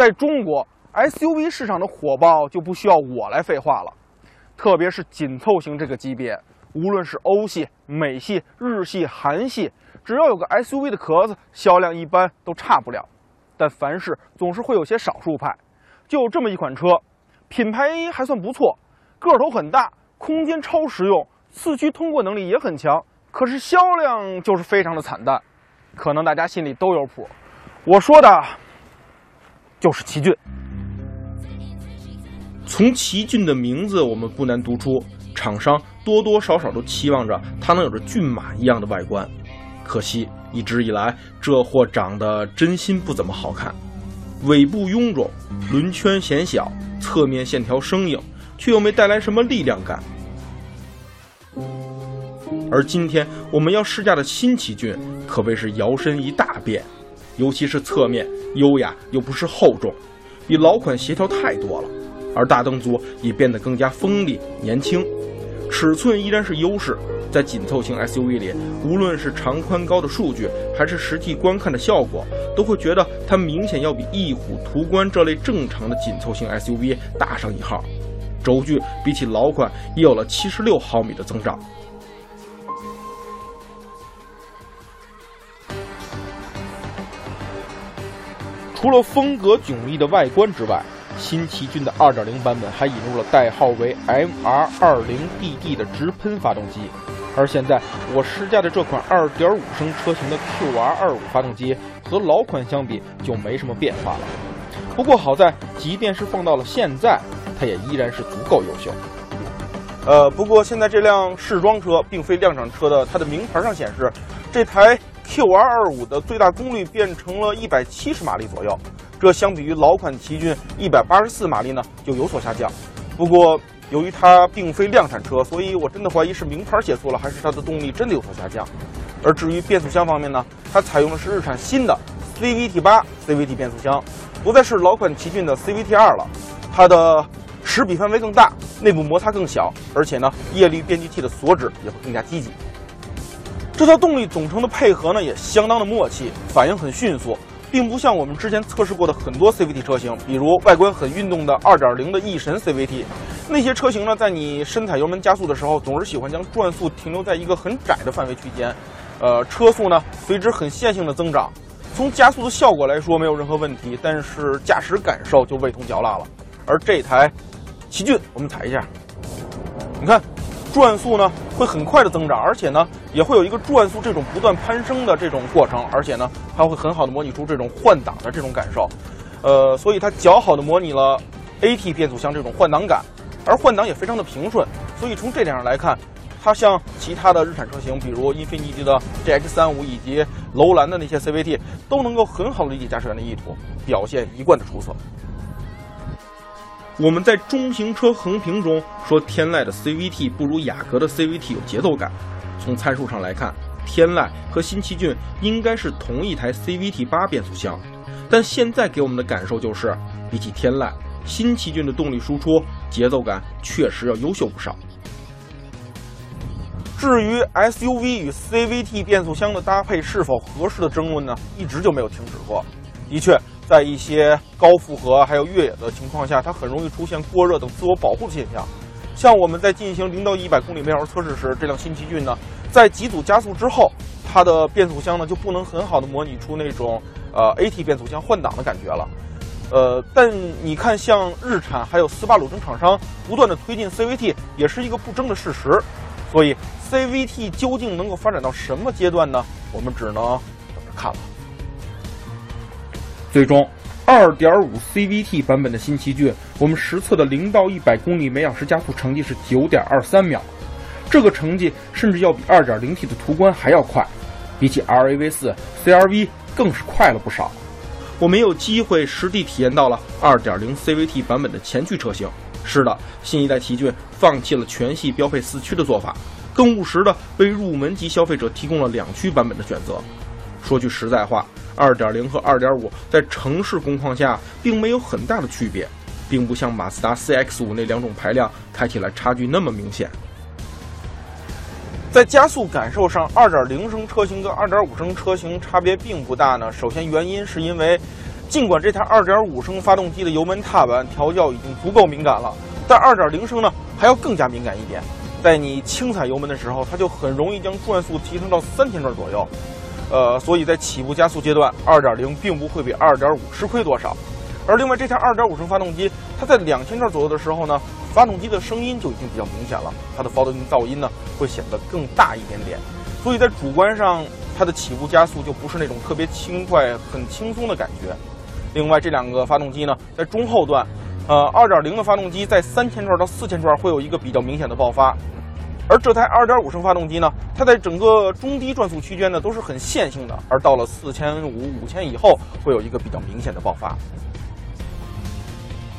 在中国，SUV 市场的火爆就不需要我来废话了。特别是紧凑型这个级别，无论是欧系、美系、日系、韩系，只要有个 SUV 的壳子，销量一般都差不了。但凡事总是会有些少数派，就这么一款车，品牌还算不错，个头很大，空间超实用，四驱通过能力也很强，可是销量就是非常的惨淡。可能大家心里都有谱，我说的。就是奇骏。从奇骏的名字，我们不难读出，厂商多多少少都期望着它能有着骏马一样的外观。可惜，一直以来这货长得真心不怎么好看，尾部臃肿，轮圈显小，侧面线条生硬，却又没带来什么力量感。而今天我们要试驾的新奇骏，可谓是摇身一大变。尤其是侧面优雅又不失厚重，比老款协调太多了。而大灯组也变得更加锋利年轻，尺寸依然是优势。在紧凑型 SUV 里，无论是长宽高的数据，还是实际观看的效果，都会觉得它明显要比翼虎、途观这类正常的紧凑型 SUV 大上一号。轴距比起老款也有了七十六毫米的增长。除了风格迥异的外观之外，新奇骏的2.0版本还引入了代号为 MR20DD 的直喷发动机，而现在我试驾的这款2.5升车型的 QR25 发动机和老款相比就没什么变化了。不过好在，即便是放到了现在，它也依然是足够优秀。呃，不过现在这辆试装车并非量产车的，它的名牌上显示这台。QR25 的最大功率变成了一百七十马力左右，这相比于老款奇骏一百八十四马力呢就有所下降。不过由于它并非量产车，所以我真的怀疑是名牌写错了，还是它的动力真的有所下降。而至于变速箱方面呢，它采用的是日产新的 CVT 八 CVT 变速箱，不再是老款奇骏的 CVT 二了。它的齿比范围更大，内部摩擦更小，而且呢液力变矩器的锁止也会更加积极。这套动力总成的配合呢，也相当的默契，反应很迅速，并不像我们之前测试过的很多 CVT 车型，比如外观很运动的2.0的翼神 CVT，那些车型呢，在你深踩油门加速的时候，总是喜欢将转速停留在一个很窄的范围区间，呃，车速呢随之很线性的增长，从加速的效果来说没有任何问题，但是驾驶感受就味同嚼蜡了。而这台奇骏，我们踩一下，你看。转速呢会很快的增长，而且呢也会有一个转速这种不断攀升的这种过程，而且呢它会很好的模拟出这种换挡的这种感受，呃，所以它较好的模拟了 AT 变速箱这种换挡感，而换挡也非常的平顺，所以从这点上来看，它像其他的日产车型，比如英菲尼迪的 GX35 以及楼兰的那些 CVT，都能够很好的理解驾驶员的意图，表现一贯的出色。我们在中型车横评中说，天籁的 CVT 不如雅阁的 CVT 有节奏感。从参数上来看，天籁和新奇骏应该是同一台 CVT 八变速箱，但现在给我们的感受就是，比起天籁，新奇骏的动力输出节奏感确实要优秀不少。至于 SUV 与 CVT 变速箱的搭配是否合适的争论呢，一直就没有停止过。的确。在一些高负荷还有越野的情况下，它很容易出现过热等自我保护的现象。像我们在进行零到一百公里每小时测试时，这辆新奇骏呢，在几组加速之后，它的变速箱呢就不能很好的模拟出那种呃 AT 变速箱换挡的感觉了。呃，但你看，像日产还有斯巴鲁等厂商不断的推进 CVT，也是一个不争的事实。所以 CVT 究竟能够发展到什么阶段呢？我们只能等着看了。最终，2.5 CVT 版本的新奇骏，我们实测的零到一百公里每小时加速成绩是9.23秒，这个成绩甚至要比 2.0T 的途观还要快，比起 RAV4、CRV 更是快了不少。我没有机会实地体验到了2.0 CVT 版本的前驱车型。是的，新一代奇骏放弃了全系标配四驱的做法，更务实的为入门级消费者提供了两驱版本的选择。说句实在话。二点零和二点五在城市工况下并没有很大的区别，并不像马自达 CX 五那两种排量开起来差距那么明显。在加速感受上，二点零升车型跟二点五升车型差别并不大呢。首先，原因是因为尽管这台2.5升发动机的油门踏板调教已经足够敏感了，但2.0升呢还要更加敏感一点。在你轻踩油门的时候，它就很容易将转速提升到三千转左右。呃，所以在起步加速阶段，2.0并不会比2.5吃亏多少。而另外，这台2.5升发动机，它在两千转左右的时候呢，发动机的声音就已经比较明显了，它的发动机噪音呢会显得更大一点点。所以在主观上，它的起步加速就不是那种特别轻快、很轻松的感觉。另外，这两个发动机呢，在中后段，呃，2.0的发动机在三千转到四千转会有一个比较明显的爆发。而这台2.5升发动机呢，它在整个中低转速区间呢都是很线性的，而到了四千五、五千以后，会有一个比较明显的爆发。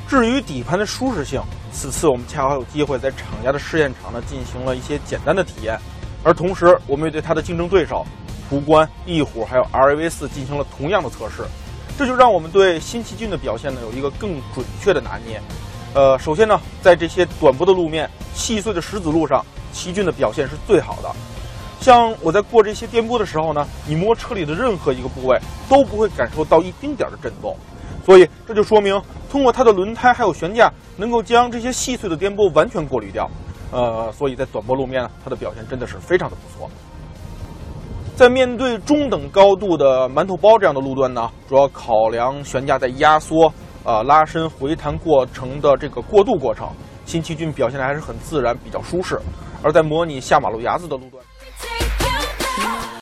至于底盘的舒适性，此次我们恰好有机会在厂家的试验场呢进行了一些简单的体验，而同时我们也对它的竞争对手途观、翼虎还有 RAV4 进行了同样的测试，这就让我们对新奇骏的表现呢有一个更准确的拿捏。呃，首先呢，在这些短坡的路面、细碎的石子路上。奇骏的表现是最好的，像我在过这些颠簸的时候呢，你摸车里的任何一个部位都不会感受到一丁点儿的震动，所以这就说明通过它的轮胎还有悬架能够将这些细碎的颠簸完全过滤掉，呃，所以在短波路面呢，它的表现真的是非常的不错。在面对中等高度的馒头包这样的路段呢，主要考量悬架在压缩、呃拉伸、回弹过程的这个过渡过程，新奇骏表现的还是很自然，比较舒适。而在模拟下马路牙子的路段。